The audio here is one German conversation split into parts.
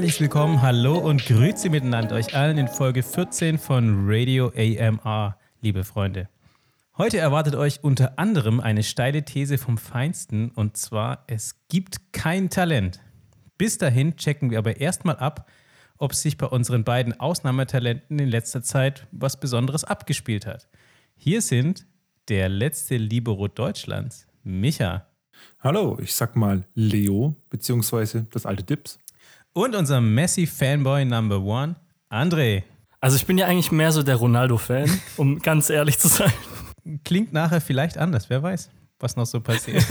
Ein herzliches Willkommen, Hallo und Grüße miteinander euch allen in Folge 14 von Radio AMR, liebe Freunde. Heute erwartet euch unter anderem eine steile These vom Feinsten und zwar, es gibt kein Talent. Bis dahin checken wir aber erstmal ab, ob sich bei unseren beiden Ausnahmetalenten in letzter Zeit was Besonderes abgespielt hat. Hier sind der letzte Libero Deutschlands, Micha. Hallo, ich sag mal Leo, beziehungsweise das alte Dips. Und unser Messi-Fanboy Number One, André. Also ich bin ja eigentlich mehr so der Ronaldo-Fan, um ganz ehrlich zu sein. Klingt nachher vielleicht anders, wer weiß, was noch so passiert.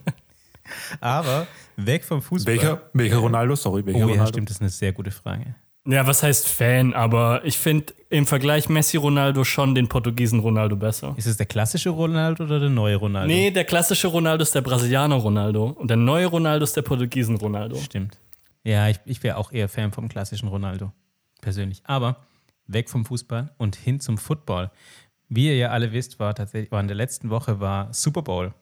Aber weg vom Fußball. Welcher, welcher Ronaldo? Sorry, welcher oh, Ronaldo? ja, stimmt, das ist eine sehr gute Frage. Ja, was heißt Fan? Aber ich finde im Vergleich Messi-Ronaldo schon den Portugiesen Ronaldo besser. Ist es der klassische Ronaldo oder der neue Ronaldo? Nee, der klassische Ronaldo ist der Brasilianer Ronaldo und der neue Ronaldo ist der Portugiesen Ronaldo. Stimmt. Ja, ich, ich wäre auch eher Fan vom klassischen Ronaldo. Persönlich. Aber weg vom Fußball und hin zum Football. Wie ihr ja alle wisst, war tatsächlich, war in der letzten Woche war Super Bowl.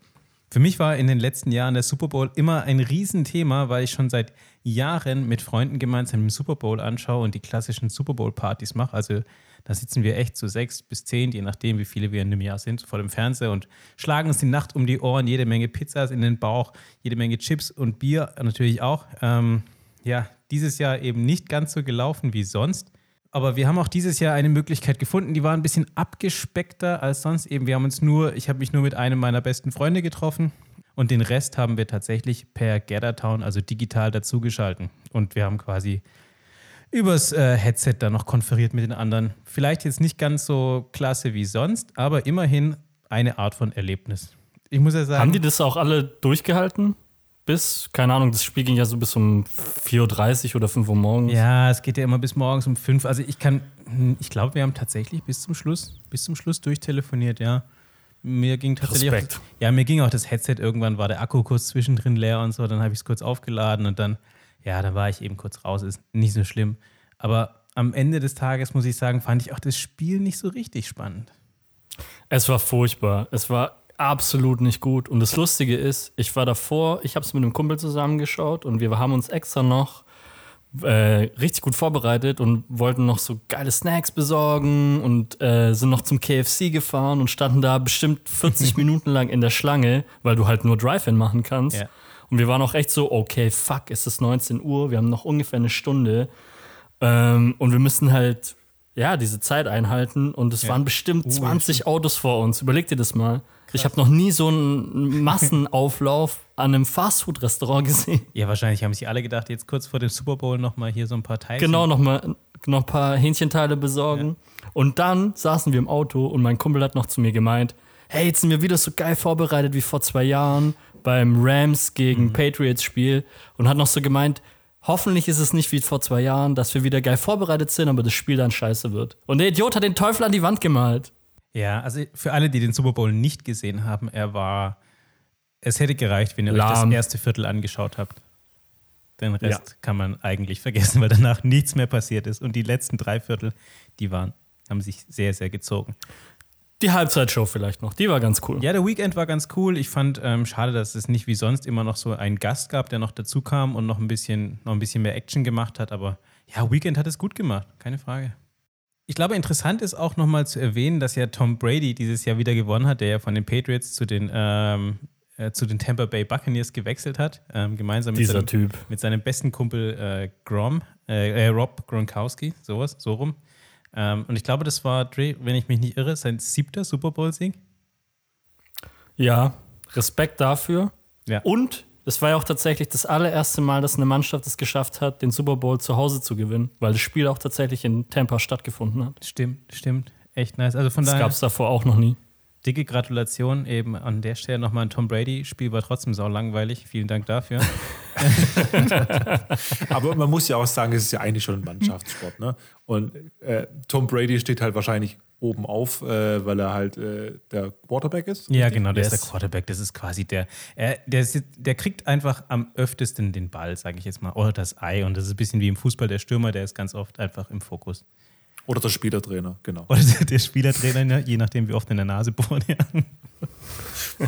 Für mich war in den letzten Jahren der Super Bowl immer ein Riesenthema, weil ich schon seit Jahren mit Freunden gemeinsam den Super Bowl anschaue und die klassischen Super Bowl-Partys mache. Also da sitzen wir echt zu sechs bis zehn, je nachdem, wie viele wir in einem Jahr sind, vor dem Fernseher und schlagen uns die Nacht um die Ohren, jede Menge Pizzas in den Bauch, jede Menge Chips und Bier natürlich auch. Ähm, ja, dieses Jahr eben nicht ganz so gelaufen wie sonst. Aber wir haben auch dieses Jahr eine Möglichkeit gefunden, die war ein bisschen abgespeckter als sonst eben. Wir haben uns nur, ich habe mich nur mit einem meiner besten Freunde getroffen und den Rest haben wir tatsächlich per Gathertown, also digital dazugeschalten. Und wir haben quasi übers äh, Headset dann noch konferiert mit den anderen. Vielleicht jetzt nicht ganz so klasse wie sonst, aber immerhin eine Art von Erlebnis. Ich muss ja sagen. Haben die das auch alle durchgehalten? Bis, keine Ahnung, das Spiel ging ja so bis um 4.30 Uhr oder 5 Uhr morgens. Ja, es geht ja immer bis morgens um 5. Also ich kann, ich glaube, wir haben tatsächlich bis zum Schluss, bis zum Schluss durchtelefoniert, ja. Mir ging tatsächlich Respekt. Auch, ja, mir ging auch das Headset irgendwann, war der Akku kurz zwischendrin leer und so, dann habe ich es kurz aufgeladen und dann, ja, dann war ich eben kurz raus, ist nicht so schlimm. Aber am Ende des Tages, muss ich sagen, fand ich auch das Spiel nicht so richtig spannend. Es war furchtbar. Es war absolut nicht gut. Und das Lustige ist, ich war davor, ich habe es mit einem Kumpel zusammengeschaut und wir haben uns extra noch äh, richtig gut vorbereitet und wollten noch so geile Snacks besorgen und äh, sind noch zum KFC gefahren und standen da bestimmt 40 Minuten lang in der Schlange, weil du halt nur Drive-In machen kannst. Ja. Und wir waren auch echt so, okay, fuck, es ist 19 Uhr, wir haben noch ungefähr eine Stunde. Ähm, und wir müssen halt, ja, diese Zeit einhalten. Und es Ja. waren bestimmt Uh, 20 Autos vor uns. Überleg dir das mal. Ich habe noch nie so einen Massenauflauf an einem Fastfood-Restaurant gesehen. Ja, wahrscheinlich haben sich alle gedacht, jetzt kurz vor dem Super Bowl nochmal hier so ein paar Teile. Genau, nochmal noch ein paar Hähnchenteile besorgen. Und dann saßen wir im Auto und mein Kumpel hat noch zu mir gemeint, hey, jetzt sind wir wieder so geil vorbereitet wie vor zwei Jahren beim Rams gegen Patriots Spiel und hat noch so gemeint, hoffentlich ist es nicht wie vor zwei Jahren, dass wir wieder geil vorbereitet sind, aber das Spiel dann scheiße wird. Und der Idiot hat den Teufel an die Wand gemalt. Ja, also für alle, die den Super Bowl nicht gesehen haben, er war. Es hätte gereicht, wenn ihr euch Lahm. das erste Viertel angeschaut habt. Den Rest Ja. kann man eigentlich vergessen, weil danach nichts mehr passiert ist. Und die letzten drei Viertel, die waren, haben sich sehr, sehr gezogen. Die Halbzeitshow vielleicht noch, die war ganz cool. Ja, der Weekend war ganz cool. Ich fand ähm, schade, dass es nicht wie sonst immer noch so einen Gast gab, der noch dazu kam und noch ein bisschen, noch ein bisschen mehr Action gemacht hat. Aber ja, Weekend hat es gut gemacht, keine Frage. Ich glaube, interessant ist auch nochmal zu erwähnen, dass ja Tom Brady dieses Jahr wieder gewonnen hat, der ja von den Patriots zu den, ähm, äh, zu den Tampa Bay Buccaneers gewechselt hat, ähm, gemeinsam mit seinem, Typ. mit seinem besten Kumpel äh, Grom, äh, äh, Rob Gronkowski, sowas, so rum. Ähm, und ich glaube, das war, Dre, wenn ich mich nicht irre, sein siebter Super Bowl-Sieg. Ja, Respekt dafür. Ja. Und es war ja auch tatsächlich das allererste Mal, dass eine Mannschaft es geschafft hat, den Super Bowl zu Hause zu gewinnen, weil das Spiel auch tatsächlich in Tampa stattgefunden hat. Stimmt, stimmt. Echt nice. Also von Das daher, gab es davor auch noch nie. Dicke Gratulation eben an der Stelle nochmal an Tom Brady. Spiel war trotzdem sau langweilig. Vielen Dank dafür. Aber man muss ja auch sagen, es ist ja eigentlich schon ein Mannschaftssport. Ne? Und äh, Tom Brady steht halt wahrscheinlich oben auf, äh, weil er halt äh, der Quarterback ist. ja, genau, der Yes. ist der Quarterback. Das ist quasi der, er, der, der kriegt einfach am öftesten den Ball, sage ich jetzt mal, oder das Ei. Und das ist ein bisschen wie im Fußball der Stürmer, der ist ganz oft einfach im Fokus. Oder der Spielertrainer, genau. Oder der, der Spielertrainer, ne, je nachdem, wie oft in der Nase bohrt. Ja,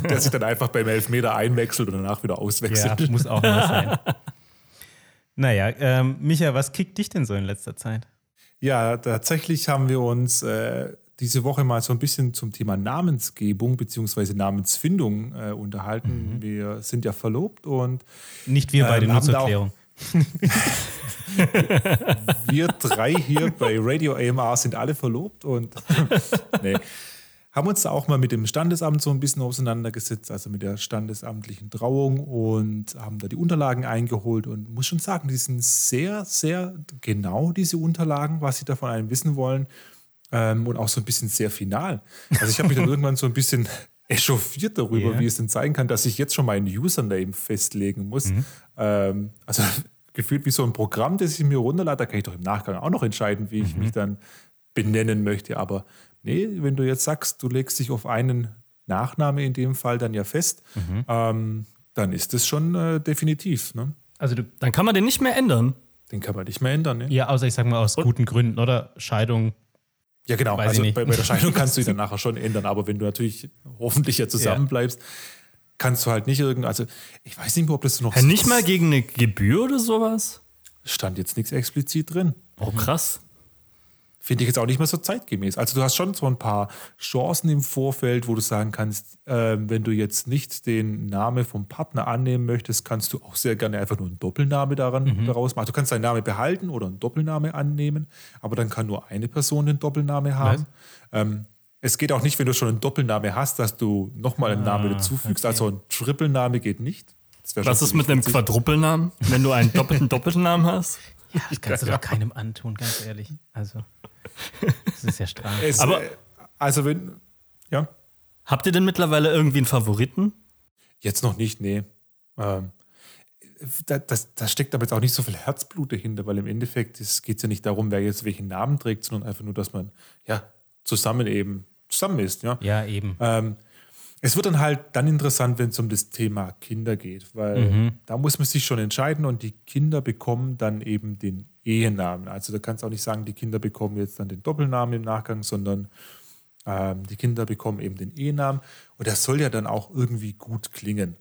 Der sich dann einfach beim Elfmeter einwechselt und danach wieder ja auswechselt. muss auch mal sein. Naja, ähm, Micha, was kickt dich denn so in letzter Zeit? Ja, tatsächlich haben wir uns äh, diese Woche mal so ein bisschen zum Thema Namensgebung bzw. Namensfindung äh, unterhalten. Mhm. Wir sind ja verlobt und. Nicht wir beide, ähm, nur zur Erklärung. wir drei hier bei Radio AMR sind alle verlobt und nee, haben uns da auch mal mit dem Standesamt so ein bisschen auseinandergesetzt, also mit der standesamtlichen Trauung und haben da die Unterlagen eingeholt und muss schon sagen, die sind sehr, sehr genau, diese Unterlagen, was sie da von einem wissen wollen ähm, und auch so ein bisschen sehr final. Also ich habe mich dann irgendwann so ein bisschen echauffiert darüber, yeah. wie es denn sein kann, dass ich jetzt schon meinen Username festlegen muss. Mhm. Ähm, also gefühlt wie so ein Programm, das ich mir runterlade, da kann ich doch im Nachgang auch noch entscheiden, wie ich mhm. mich dann benennen möchte. Aber Nee, wenn du jetzt sagst, du legst dich auf einen Nachname in dem Fall dann ja fest, mhm. ähm, dann ist das schon äh, definitiv. Ne? Also du, dann kann man den nicht mehr ändern. Den kann man nicht mehr ändern. Ne? Ja, außer ich sag mal aus Und? guten Gründen, oder? Scheidung. Ja, genau. Also bei, bei, der Scheidung kannst du ihn dann nachher schon ändern. Aber wenn du natürlich hoffentlich ja zusammenbleibst, ja. kannst du halt nicht irgendwie. Also, ich weiß nicht mehr, ob das noch. Ja, nicht mal gegen eine Gebühr oder sowas? Stand jetzt nichts explizit drin. Oh, krass finde ich jetzt auch nicht mehr so zeitgemäß. Also du hast schon so ein paar Chancen im Vorfeld, wo du sagen kannst, äh, wenn du jetzt nicht den Namen vom Partner annehmen möchtest, kannst du auch sehr gerne einfach nur einen Doppelname daran, mhm. daraus machen. Du kannst deinen Namen behalten oder einen Doppelname annehmen, aber dann kann nur eine Person den Doppelname haben. Ähm, es geht auch nicht, wenn du schon einen Doppelname hast, dass du nochmal einen ah, Namen dazufügst. Okay. Also ein Triple-Name geht nicht. Was ist mit einem Quadruppelnamen, wenn du einen doppelten Doppelnamen hast? Ja, das kannst du doch keinem antun, ganz ehrlich. Also. Das ist ja strahlend. Es, Aber, äh, also, wenn, ja. Habt ihr denn mittlerweile irgendwie einen Favoriten? Jetzt noch nicht, nee. Ähm, da, das, da steckt aber jetzt auch nicht so viel Herzblut dahinter, weil im Endeffekt geht es ja nicht darum, wer jetzt welchen Namen trägt, sondern einfach nur, dass man ja zusammen eben zusammen ist. Ja, ja eben. Ähm, es wird dann halt dann interessant, wenn es um das Thema Kinder geht, weil mhm. da muss man sich schon entscheiden und die Kinder bekommen dann eben den Ehenamen. Also da kannst du auch nicht sagen, die Kinder bekommen jetzt dann den Doppelnamen im Nachgang, sondern ähm, die Kinder bekommen eben den Ehenamen und das soll ja dann auch irgendwie gut klingen.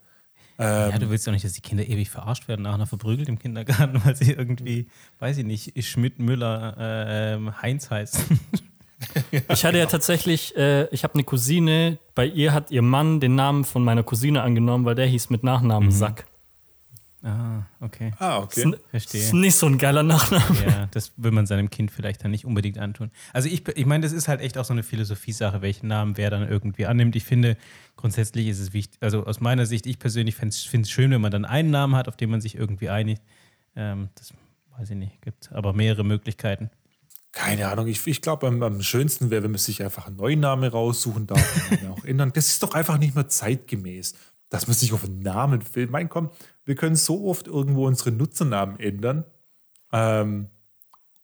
Ähm, ja, du willst doch nicht, dass die Kinder ewig verarscht werden, nachher verprügelt im Kindergarten, weil sie irgendwie, weiß ich nicht, Schmidt, Müller, äh, Heinz heißen. Ich hatte ja tatsächlich, äh, ich habe eine Cousine, bei ihr hat ihr Mann den Namen von meiner Cousine angenommen, weil der hieß mit Nachnamen mhm. Sack. Ah, okay. Ah, okay. Ist, Verstehe. Ist nicht so ein geiler Nachname. Ja, das will man seinem Kind vielleicht dann nicht unbedingt antun. Also ich, ich meine, das ist halt echt auch so eine Philosophiesache, welchen Namen wer dann irgendwie annimmt. Ich finde, grundsätzlich ist es wichtig, also aus meiner Sicht, ich persönlich finde es schön, wenn man dann einen Namen hat, auf den man sich irgendwie einigt. Ähm, das weiß ich nicht, gibt aber mehrere Möglichkeiten. Keine Ahnung, ich, ich glaube, am, am, schönsten wäre, wenn man sich einfach einen neuen Namen raussuchen darf und auch ändern. Das ist doch einfach nicht mehr zeitgemäß, dass man sich auf einen Namen will. Mein komm, wir können so oft irgendwo unsere Nutzernamen ändern. Ähm,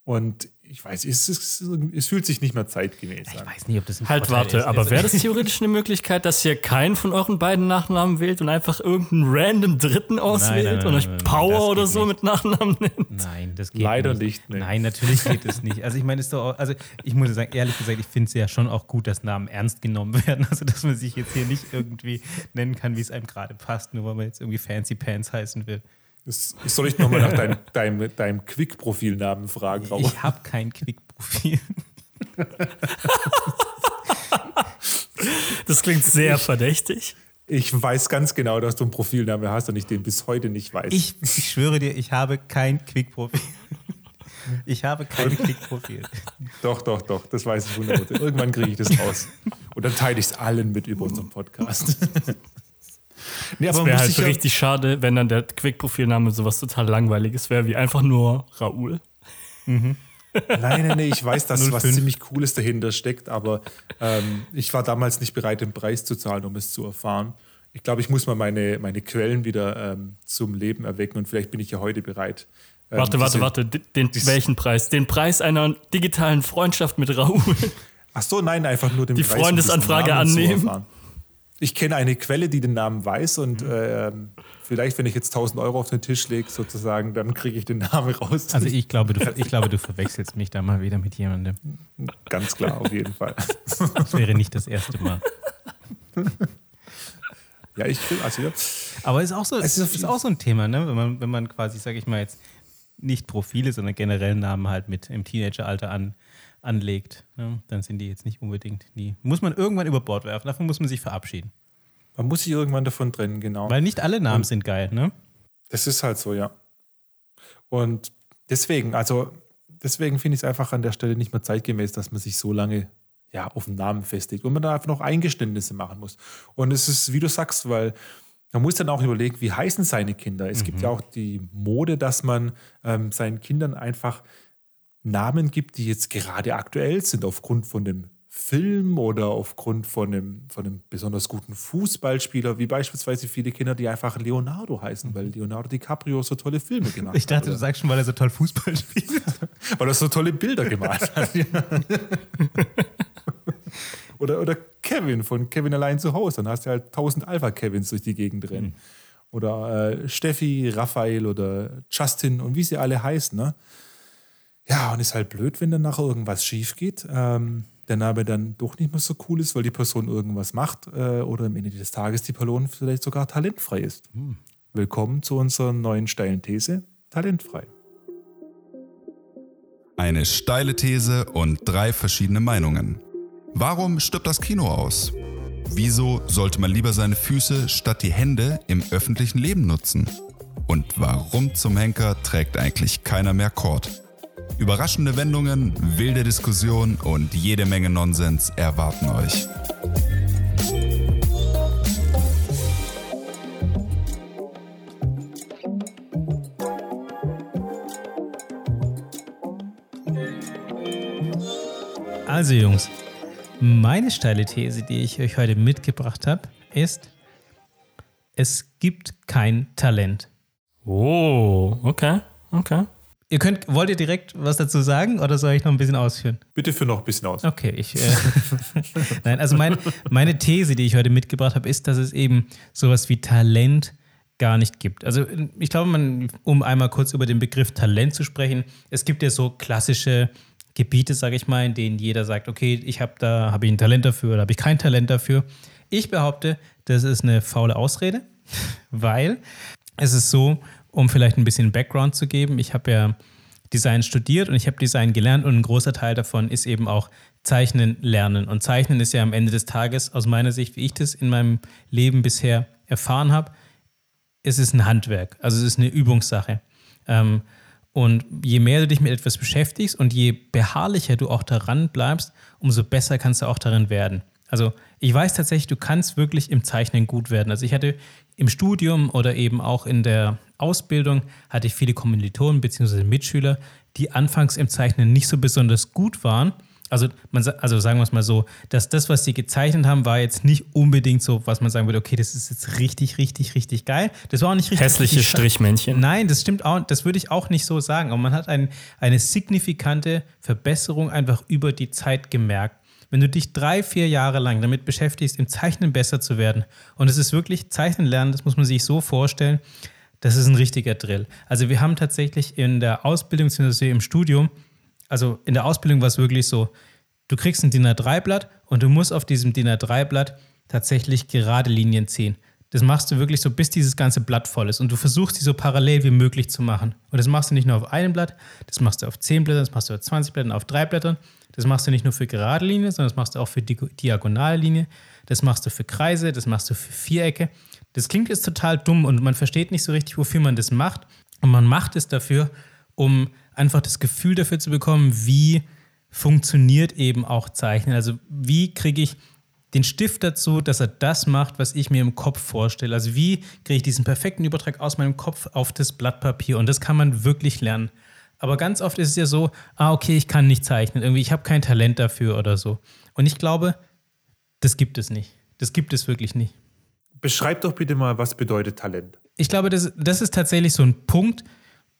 und ich weiß, es, es, es, fühlt sich nicht mehr zeitgemäß an. Ich weiß nicht, ob das ein Halt, Vorteil warte, ist. aber wäre das theoretisch eine Möglichkeit, dass ihr keinen von euren beiden Nachnamen wählt und einfach irgendeinen random Dritten auswählt nein, nein, nein, und euch Power oder so nicht. mit Nachnamen nennt? Nein, das geht Leider nicht. nicht nee. Nein, natürlich geht es nicht. Also ich meine, ist doch auch, also ich muss sagen, ehrlich gesagt, ich finde es ja schon auch gut, dass Namen ernst genommen werden. Also dass man sich jetzt hier nicht irgendwie nennen kann, wie es einem gerade passt, nur weil man jetzt irgendwie Fancy Pants heißen will. Das, soll ich nochmal nach deinem, deinem, deinem Quick-Profilnamen fragen, Raul? Ich habe kein Quick-Profil. das klingt sehr verdächtig. Ich weiß ganz genau, dass du einen Profilname hast und ich den bis heute nicht weiß. Ich, ich schwöre dir, ich habe kein Quick-Profil. Ich habe kein Quick-Profil. Doch, doch, doch, das weiß ich wunderbar. Irgendwann kriege ich das raus. Und dann teile ich es allen mit über unseren Podcast. Nee, aber wäre halt richtig schade, wenn dann der Quick-Profilname sowas total langweiliges wäre, wie einfach nur Raoul. Mhm. Nein, nein, nein, ich weiß, dass 05. was ziemlich Cooles dahinter steckt, aber ähm, ich war damals nicht bereit, den Preis zu zahlen, um es zu erfahren. Ich glaube, ich muss mal meine, meine Quellen wieder ähm, zum Leben erwecken und vielleicht bin ich ja heute bereit. Ähm, warte, warte, diese, warte. Den, welchen Preis? Den Preis einer digitalen Freundschaft mit Raoul. Ach so, nein, einfach nur den Die Preis, Freundesanfrage annehmen. Ich kenne eine Quelle, die den Namen weiß und mhm. äh, vielleicht, wenn ich jetzt 1000 Euro auf den Tisch lege, sozusagen, dann kriege ich den Namen raus. Also ich glaube, du, ich glaube, du verwechselst mich da mal wieder mit jemandem. Ganz klar, auf jeden Fall. Das wäre nicht das erste Mal. Ja, ich will, also ja. Aber ist auch so, es ist, ist auch so ein Thema, ne? Wenn man, wenn man quasi, sage ich mal jetzt, nicht Profile, sondern generell Namen halt mit im Teenageralter an, anlegt, ne? dann sind die jetzt nicht unbedingt die. Muss man irgendwann über Bord werfen, davon muss man sich verabschieden. Man muss sich irgendwann davon trennen, genau. Weil nicht alle Namen Und sind geil, ne? Das ist halt so, ja. Und deswegen, also deswegen finde ich es einfach an der Stelle nicht mehr zeitgemäß, dass man sich so lange ja, auf den Namen festlegt und man da einfach noch Eingeständnisse machen muss. Und es ist, wie du sagst, weil man muss dann auch überlegen, wie heißen seine Kinder. Es mhm. gibt ja auch die Mode, dass man ähm, seinen Kindern einfach Namen gibt, die jetzt gerade aktuell sind, aufgrund von dem Film oder aufgrund von einem, von einem besonders guten Fußballspieler, wie beispielsweise viele Kinder, die einfach Leonardo heißen, weil Leonardo DiCaprio so tolle Filme gemacht hat. Ich dachte, hat, du sagst schon, weil er so toll Fußball spielt. weil er so tolle Bilder gemalt hat. oder, oder Kevin von Kevin allein zu Hause. Dann hast du halt tausend Alpha-Kevins durch die Gegend rennen. Mhm. Oder äh, Steffi, Raphael oder Justin und wie sie alle heißen. Ne? Ja, und ist halt blöd, wenn dann nachher irgendwas schief geht. Ähm, der Name dann doch nicht mehr so cool ist, weil die Person irgendwas macht äh, oder am Ende des Tages die Person vielleicht sogar talentfrei ist. Hm. Willkommen zu unserer neuen steilen These, talentfrei. Eine steile These und drei verschiedene Meinungen. Warum stirbt das Kino aus? Wieso sollte man lieber seine Füße statt die Hände im öffentlichen Leben nutzen? Und warum zum Henker trägt eigentlich keiner mehr Kord? Überraschende Wendungen, wilde Diskussionen und jede Menge Nonsens erwarten euch. Also Jungs, meine steile These, die ich euch heute mitgebracht habe, ist, es gibt kein Talent. Oh, okay, okay. Ihr könnt, wollt ihr direkt was dazu sagen oder soll ich noch ein bisschen ausführen? Bitte für noch ein bisschen aus. Okay, ich. Äh, Nein, also mein, meine These, die ich heute mitgebracht habe, ist, dass es eben sowas wie Talent gar nicht gibt. Also ich glaube, man, um einmal kurz über den Begriff Talent zu sprechen, es gibt ja so klassische Gebiete, sage ich mal, in denen jeder sagt, okay, ich habe da habe ich ein Talent dafür oder habe ich kein Talent dafür. Ich behaupte, das ist eine faule Ausrede, weil es ist so, um vielleicht ein bisschen Background zu geben, ich habe ja Design studiert und ich habe Design gelernt und ein großer Teil davon ist eben auch Zeichnen lernen. Und Zeichnen ist ja am Ende des Tages, aus meiner Sicht, wie ich das in meinem Leben bisher erfahren habe, es ist ein Handwerk, also es ist eine Übungssache. Ähm, und je mehr du dich mit etwas beschäftigst und je beharrlicher du auch daran bleibst, umso besser kannst du auch darin werden. Also ich weiß tatsächlich, du kannst wirklich im Zeichnen gut werden. Also ich hatte im Studium oder eben auch in der Ausbildung hatte ich viele Kommilitonen bzw. Mitschüler, die anfangs im Zeichnen nicht so besonders gut waren. Also, man, also sagen wir es mal so, dass das, was sie gezeichnet haben, war jetzt nicht unbedingt so, was man sagen würde, okay, das ist jetzt richtig, richtig, richtig geil. Das war auch nicht richtig. Hässliche richtig Strichmännchen. Nein, das stimmt auch, das würde ich auch nicht so sagen. Aber man hat ein, eine signifikante Verbesserung einfach über die Zeit gemerkt. Wenn du dich drei, vier Jahre lang damit beschäftigst, im Zeichnen besser zu werden, und es ist wirklich Zeichnen lernen, das muss man sich so vorstellen, das ist ein richtiger Drill. Also wir haben tatsächlich in der Ausbildung, beziehungsweise im Studium, also in der Ausbildung war es wirklich so, du kriegst ein DIN A3-Blatt und du musst auf diesem DIN A3-Blatt tatsächlich gerade Linien ziehen. Das machst du wirklich so, bis dieses ganze Blatt voll ist. Und du versuchst, die so parallel wie möglich zu machen. Und das machst du nicht nur auf einem Blatt, das machst du auf 10 Blättern, das machst du auf 20 Blättern, auf drei Blättern. Das machst du nicht nur für gerade Linie, sondern das machst du auch für diagonale Linie. Das machst du für Kreise, das machst du für Vierecke. Das klingt jetzt total dumm und man versteht nicht so richtig, wofür man das macht. Und man macht es dafür, um einfach das Gefühl dafür zu bekommen, wie funktioniert eben auch Zeichnen. Also wie kriege ich den Stift dazu, dass er das macht, was ich mir im Kopf vorstelle. Also wie kriege ich diesen perfekten Übertrag aus meinem Kopf auf das Blatt Papier. Und das kann man wirklich lernen. Aber ganz oft ist es ja so, ah, okay, ich kann nicht zeichnen. Irgendwie, ich habe kein Talent dafür oder so. Und ich glaube, das gibt es nicht. Das gibt es wirklich nicht. Beschreib doch bitte mal, was bedeutet Talent? Ich glaube, das, das ist tatsächlich so ein Punkt,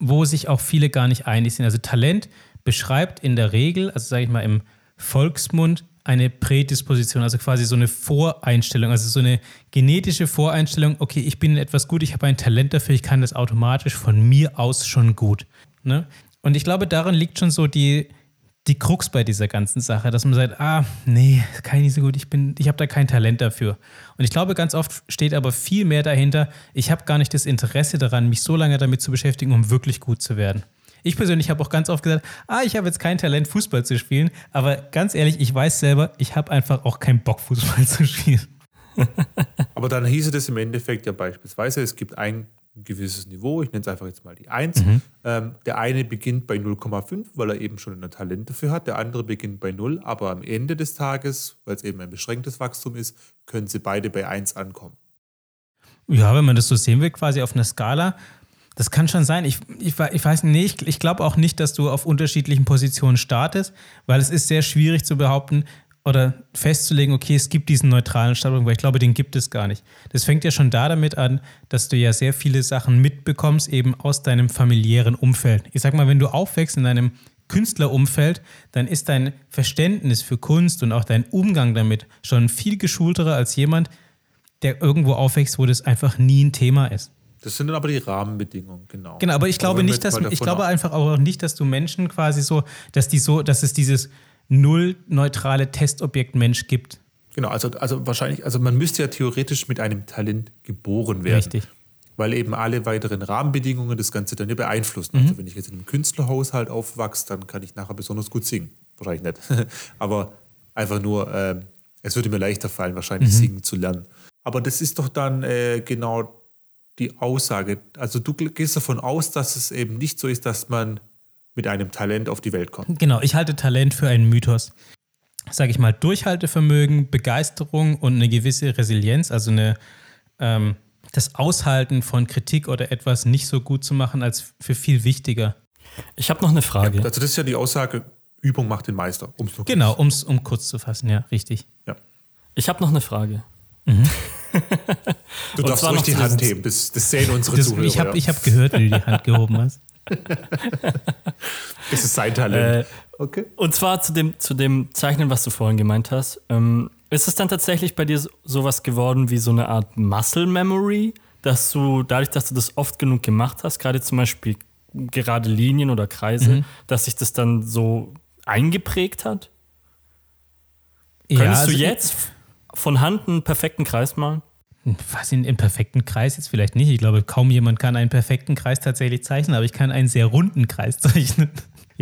wo sich auch viele gar nicht einig sind. Also Talent beschreibt in der Regel, also sage ich mal im Volksmund, eine Prädisposition, also quasi so eine Voreinstellung, also so eine genetische Voreinstellung, okay, ich bin in etwas gut, ich habe ein Talent dafür, ich kann das automatisch von mir aus schon gut. Ne? Und ich glaube, darin liegt schon so die, die Krux bei dieser ganzen Sache, dass man sagt, ah, nee, kann ich nicht so gut, ich ich habe da kein Talent dafür. Und ich glaube, ganz oft steht aber viel mehr dahinter, ich habe gar nicht das Interesse daran, mich so lange damit zu beschäftigen, um wirklich gut zu werden. Ich persönlich habe auch ganz oft gesagt, ah, ich habe jetzt kein Talent, Fußball zu spielen. Aber ganz ehrlich, ich weiß selber, ich habe einfach auch keinen Bock, Fußball zu spielen. Aber dann hieße das im Endeffekt ja beispielsweise, es gibt ein gewisses Niveau, ich nenne es einfach jetzt mal die 1. Mhm. Ähm, der eine beginnt bei 0,5, weil er eben schon ein Talent dafür hat, der andere beginnt bei 0, aber am Ende des Tages, weil es eben ein beschränktes Wachstum ist, können sie beide bei 1 ankommen. Ja, wenn man das so sehen will, quasi auf einer Skala, das kann schon sein. Ich, ich, ich weiß nicht, ich, ich glaube auch nicht, dass du auf unterschiedlichen Positionen startest, weil es ist sehr schwierig zu behaupten, oder festzulegen, okay, es gibt diesen neutralen Standpunkt, weil ich glaube, den gibt es gar nicht. Das fängt ja schon da damit an, dass du ja sehr viele Sachen mitbekommst, eben aus deinem familiären Umfeld. Ich sag mal, wenn du aufwächst in einem Künstlerumfeld, dann ist dein Verständnis für Kunst und auch dein Umgang damit schon viel geschulterer als jemand, der irgendwo aufwächst, wo das einfach nie ein Thema ist. Das sind dann aber die Rahmenbedingungen, genau. Genau, aber ich glaube nicht, dass ich glaube einfach auch nicht, dass du Menschen quasi so, dass die so, dass es dieses null neutrale Testobjekt Mensch gibt. Genau, also, also wahrscheinlich, also man müsste ja theoretisch mit einem Talent geboren werden. Richtig. Weil eben alle weiteren Rahmenbedingungen das Ganze dann ja beeinflussen. Mhm. Also wenn ich jetzt in einem Künstlerhaushalt aufwachse, dann kann ich nachher besonders gut singen. Wahrscheinlich nicht. Aber einfach nur, äh, es würde mir leichter fallen, wahrscheinlich mhm. singen zu lernen. Aber das ist doch dann äh, genau die Aussage. Also du gehst davon aus, dass es eben nicht so ist, dass man mit einem Talent auf die Welt kommt. Genau, ich halte Talent für einen Mythos. Sage ich mal, Durchhaltevermögen, Begeisterung und eine gewisse Resilienz, also eine, ähm, das Aushalten von Kritik oder etwas nicht so gut zu machen, als für viel wichtiger. Ich habe noch eine Frage. Ja, also das ist ja die Aussage, Übung macht den Meister. Um's genau, um's, um kurz zu fassen, ja, richtig. Ja. Ich habe noch eine Frage. Mhm. du darfst ruhig die Hand heben, das, das sehen unsere das, Zuhörer. Ich habe hab gehört, wie du die Hand gehoben hast. das ist sein Talent. Äh, okay. Und zwar zu dem, zu dem Zeichnen, was du vorhin gemeint hast. Ähm, ist es dann tatsächlich bei dir sowas geworden wie so eine Art Muscle Memory, dass du dadurch, dass du das oft genug gemacht hast, gerade zum Beispiel gerade Linien oder Kreise, mhm. dass sich das dann so eingeprägt hat? Ja, Könntest also du jetzt von Hand einen perfekten Kreis malen? Was in, im perfekten Kreis jetzt vielleicht nicht. Ich glaube, kaum jemand kann einen perfekten Kreis tatsächlich zeichnen, aber ich kann einen sehr runden Kreis zeichnen.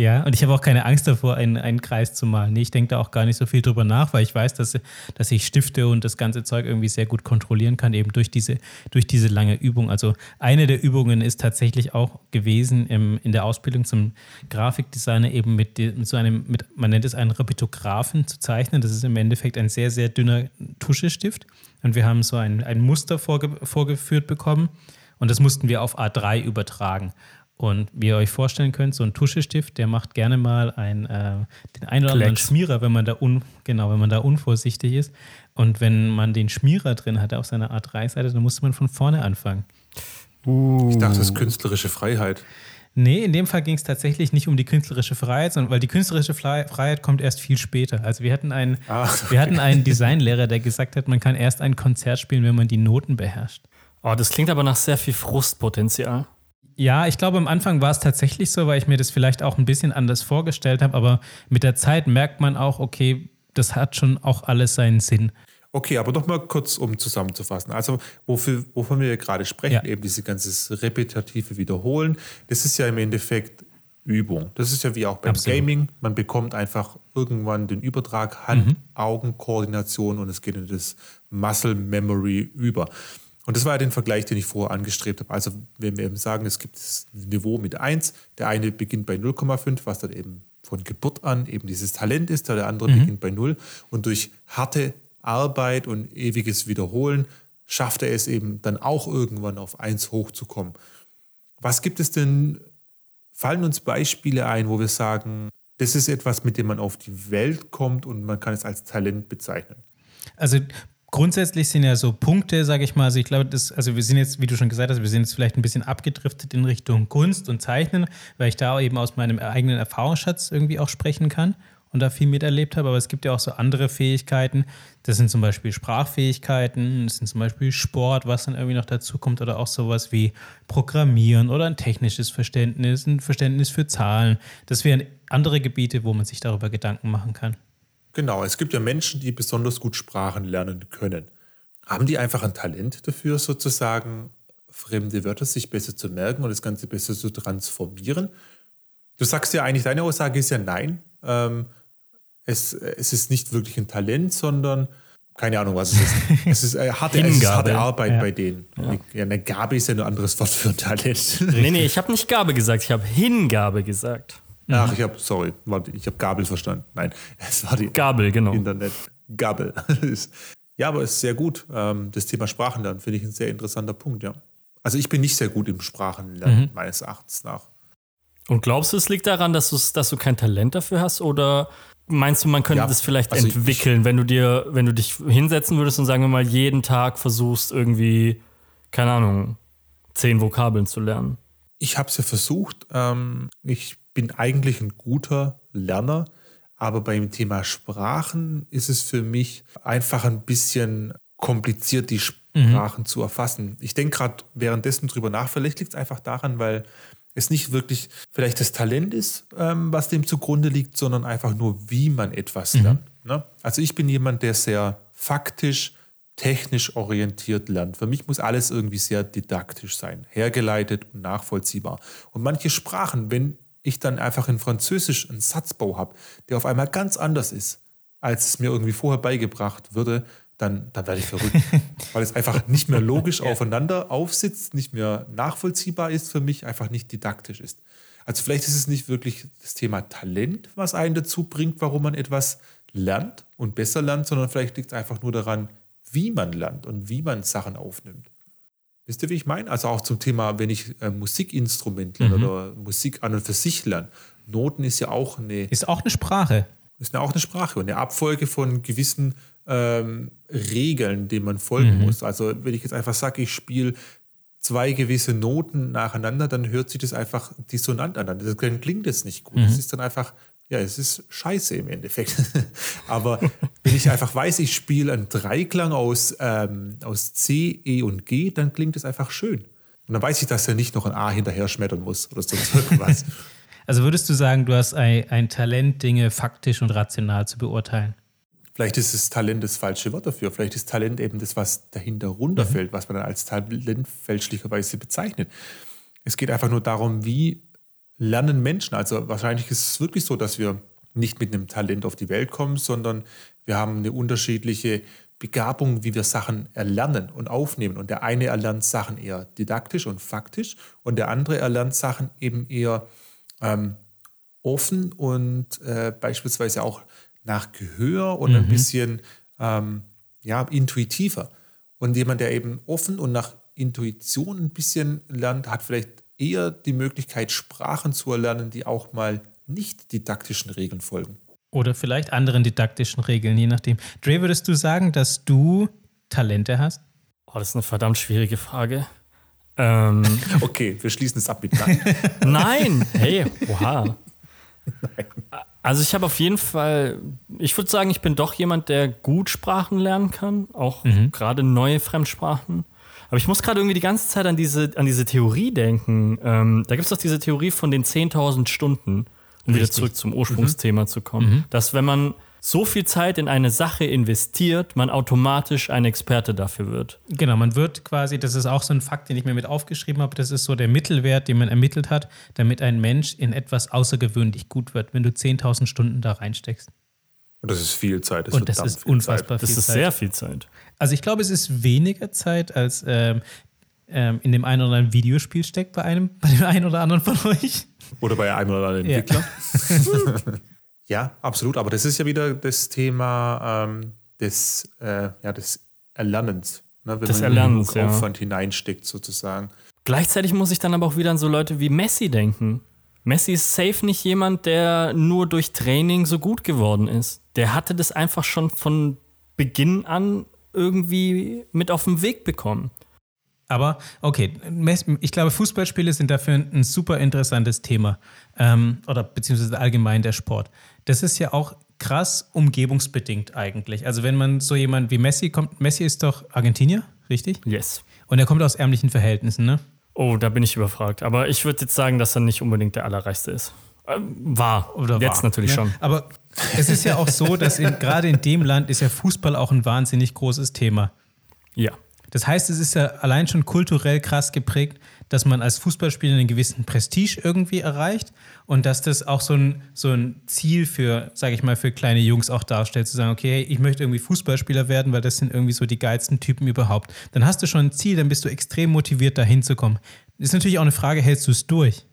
Ja, und ich habe auch keine Angst davor, einen, einen Kreis zu malen. Ich denke da auch gar nicht so viel drüber nach, weil ich weiß, dass, dass ich Stifte und das ganze Zeug irgendwie sehr gut kontrollieren kann, eben durch diese, durch diese lange Übung. Also eine der Übungen ist tatsächlich auch gewesen im, in der Ausbildung zum Grafikdesigner eben mit, mit so einem, mit, man nennt es einen Rapidographen zu zeichnen. Das ist im Endeffekt ein sehr, sehr dünner Tuschestift. Und wir haben so ein, ein Muster vorge vorgeführt bekommen. Und das mussten wir auf A3 übertragen. Und wie ihr euch vorstellen könnt, so ein Tuschestift, der macht gerne mal ein, äh, den einen oder anderen Schmierer, wenn man da un, genau, wenn man da unvorsichtig ist. Und wenn man den Schmierer drin hatte auf seiner A3-Seite, dann musste man von vorne anfangen. Uh. Ich dachte, das ist künstlerische Freiheit. Nee, in dem Fall ging es tatsächlich nicht um die künstlerische Freiheit, sondern weil die künstlerische Freiheit kommt erst viel später. Also wir hatten einen, Ach, okay. wir hatten einen Designlehrer, der gesagt hat, man kann erst ein Konzert spielen, wenn man die Noten beherrscht. Oh, das klingt aber nach sehr viel Frustpotenzial. Ja, ich glaube, am Anfang war es tatsächlich so, weil ich mir das vielleicht auch ein bisschen anders vorgestellt habe, aber mit der Zeit merkt man auch, okay, das hat schon auch alles seinen Sinn. Okay, aber noch mal kurz, um zusammenzufassen. Also, wofür, wovon wir gerade sprechen, ja. eben diese ganze repetitive Wiederholen, das ist ja im Endeffekt Übung. Das ist ja wie auch beim Absolut. Gaming. Man bekommt einfach irgendwann den Übertrag Hand-Augen-Koordination und es geht in das Muscle Memory über. Und das war ja der Vergleich, den ich vorher angestrebt habe. Also wenn wir eben sagen, es gibt das Niveau mit 1, der eine beginnt bei 0,5, was dann eben von Geburt an eben dieses Talent ist, der andere mhm. beginnt bei 0. Und durch harte Arbeit und ewiges Wiederholen schafft er es eben dann auch irgendwann auf 1 hochzukommen. Was gibt es denn, fallen uns Beispiele ein, wo wir sagen, das ist etwas, mit dem man auf die Welt kommt und man kann es als Talent bezeichnen? Also grundsätzlich sind ja so Punkte, sage ich mal, also ich glaube, das, also wir sind jetzt, wie du schon gesagt hast, wir sind jetzt vielleicht ein bisschen abgedriftet in Richtung Kunst und Zeichnen, weil ich da eben aus meinem eigenen Erfahrungsschatz irgendwie auch sprechen kann und da viel miterlebt habe. Aber es gibt ja auch so andere Fähigkeiten. Das sind zum Beispiel Sprachfähigkeiten, das sind zum Beispiel Sport, was dann irgendwie noch dazu kommt, oder auch sowas wie Programmieren oder ein technisches Verständnis, ein Verständnis für Zahlen. Das wären andere Gebiete, wo man sich darüber Gedanken machen kann. Genau, es gibt ja Menschen, die besonders gut Sprachen lernen können. Haben die einfach ein Talent dafür, sozusagen fremde Wörter sich besser zu merken und das Ganze besser zu transformieren? Du sagst ja eigentlich, deine Aussage ist ja nein. Ähm, es, es ist nicht wirklich ein Talent, sondern keine Ahnung, was es ist. Es ist äh, harte, es ist harte Arbeit Ja. bei denen. Ja. eine Gabe ist ja nur ein anderes Wort für ein Talent. Nee, nee, ich habe nicht Gabe gesagt, ich habe Hingabe gesagt. Ach, ich habe, sorry, warte, ich habe Gabel verstanden. Nein, es war die Gabel, genau. Internet. Gabel. ja, aber es ist sehr gut. Ähm, Das Thema Sprachenlernen finde ich ein sehr interessanter Punkt, ja. Also ich bin nicht sehr gut im Sprachenlernen, Mhm. meines Erachtens nach. Und glaubst du, es liegt daran, dass, dass du kein Talent dafür hast? Oder meinst du, man könnte Ja, das vielleicht also ich- entwickeln, wenn du dir, wenn du dich hinsetzen würdest und sagen wir mal, jeden Tag versuchst, irgendwie, keine Ahnung, zehn Vokabeln zu lernen? Ich habe es ja versucht. Ähm, ich bin eigentlich ein guter Lerner, aber beim Thema Sprachen ist es für mich einfach ein bisschen kompliziert, die Sprachen zu erfassen. Ich denke gerade währenddessen drüber nach, vielleicht liegt es einfach daran, weil es nicht wirklich vielleicht das Talent ist, ähm, was dem zugrunde liegt, sondern einfach nur, wie man etwas lernt. Ne? Also ich bin jemand, der sehr faktisch, technisch orientiert lernt. Für mich muss alles irgendwie sehr didaktisch sein, hergeleitet und nachvollziehbar. Und manche Sprachen, wenn ich dann einfach in Französisch einen Satzbau habe, der auf einmal ganz anders ist, als es mir irgendwie vorher beigebracht würde, dann, dann werde ich verrückt. Weil es einfach nicht mehr logisch aufeinander aufsitzt, nicht mehr nachvollziehbar ist für mich, einfach nicht didaktisch ist. Also vielleicht ist es nicht wirklich das Thema Talent, was einen dazu bringt, warum man etwas lernt und besser lernt, sondern vielleicht liegt es einfach nur daran, wie man lernt und wie man Sachen aufnimmt. Wisst ihr, wie ich meine? Also auch zum Thema, wenn ich ein Musikinstrument lerne oder Musik an und für sich lerne. Noten ist ja auch eine Ist auch eine Sprache. ist ja auch eine Sprache und eine Abfolge von gewissen ähm, Regeln, denen man folgen muss. Also wenn ich jetzt einfach sage, ich spiele zwei gewisse Noten nacheinander, dann hört sich das einfach dissonant an. Dann dann klingt das nicht gut. Es ist dann einfach, ja, es ist scheiße im Endeffekt. Aber wenn ich einfach weiß, ich spiele einen Dreiklang aus, ähm, aus C, E und G, dann klingt es einfach schön. Und dann weiß ich, dass er nicht noch ein A hinterher schmettern muss oder sonst irgendwas. Also würdest du sagen, du hast ein, ein Talent, Dinge faktisch und rational zu beurteilen? Vielleicht ist das Talent das falsche Wort dafür. Vielleicht ist Talent eben das, was dahinter runterfällt, was man dann als Talent fälschlicherweise bezeichnet. Es geht einfach nur darum, wie lernen Menschen. Also wahrscheinlich ist es wirklich so, dass wir nicht mit einem Talent auf die Welt kommen, sondern wir haben eine unterschiedliche Begabung, wie wir Sachen erlernen und aufnehmen. Und der eine erlernt Sachen eher didaktisch und faktisch und der andere erlernt Sachen eben eher ähm, offen und äh, beispielsweise auch nach Gehör und ein bisschen ähm, ja, intuitiver. Und jemand, der eben offen und nach Intuition ein bisschen lernt, hat vielleicht eher die Möglichkeit, Sprachen zu erlernen, die auch mal nicht didaktischen Regeln folgen. Oder vielleicht anderen didaktischen Regeln, je nachdem. Dre, würdest du sagen, dass du Talente hast? Oh, das ist eine verdammt schwierige Frage. Ähm, Okay, wir schließen es ab mit Nein. nein, hey, oha. Also ich habe auf jeden Fall, ich würde sagen, ich bin doch jemand, der gut Sprachen lernen kann, auch gerade neue Fremdsprachen. Aber ich muss gerade irgendwie die ganze Zeit an diese, an diese Theorie denken. Ähm, da gibt es doch diese Theorie von den 10.000 Stunden, um wieder zurück zum Ursprungsthema zu kommen. Dass wenn man so viel Zeit in eine Sache investiert, man automatisch ein Experte dafür wird. Genau, man wird quasi, das ist auch so ein Fakt, den ich mir mit aufgeschrieben habe, das ist so der Mittelwert, den man ermittelt hat, damit ein Mensch in etwas außergewöhnlich gut wird, wenn du 10.000 Stunden da reinsteckst. Und das ist viel Zeit. Das Und das ist viel unfassbar Das ist Zeit. sehr viel Zeit. Also ich glaube, es ist weniger Zeit, als ähm, ähm, in dem einen oder anderen Videospiel steckt bei einem, bei dem einen oder anderen von euch. Oder bei einem oder anderen Ja. Entwickler. Ja, absolut. Aber das ist ja wieder das Thema ähm, des, äh, ja, des Erlernens. Ne? Wenn Des man Erlernens, ja. Aufwand hineinsteckt, sozusagen. Gleichzeitig muss ich dann aber auch wieder an so Leute wie Messi denken. Messi ist safe nicht jemand, der nur durch Training so gut geworden ist. Der hatte das einfach schon von Beginn an irgendwie mit auf den Weg bekommen. Aber okay, ich glaube, Fußballspiele sind dafür ein super interessantes Thema. Ähm, oder beziehungsweise allgemein der Sport. Das ist ja auch krass umgebungsbedingt eigentlich. Also wenn man so jemand wie Messi kommt, Messi ist doch Argentinier, richtig? Yes. Und er kommt aus ärmlichen Verhältnissen, ne? Oh, da bin ich überfragt. Aber ich würde jetzt sagen, dass er nicht unbedingt der Allerreichste ist. Ähm, war. Oder jetzt war, natürlich ne? schon. Aber es ist ja auch so, dass in, gerade in dem Land ist ja Fußball auch ein wahnsinnig großes Thema. Ja. Das heißt, es ist ja allein schon kulturell krass geprägt, dass man als Fußballspieler einen gewissen Prestige irgendwie erreicht und dass das auch so ein, so ein Ziel für, sage ich mal, für kleine Jungs auch darstellt, zu sagen, okay, ich möchte irgendwie Fußballspieler werden, weil das sind irgendwie so die geilsten Typen überhaupt. Dann hast du schon ein Ziel, dann bist du extrem motiviert, da hinzukommen. Ist natürlich auch eine Frage, hältst du es durch?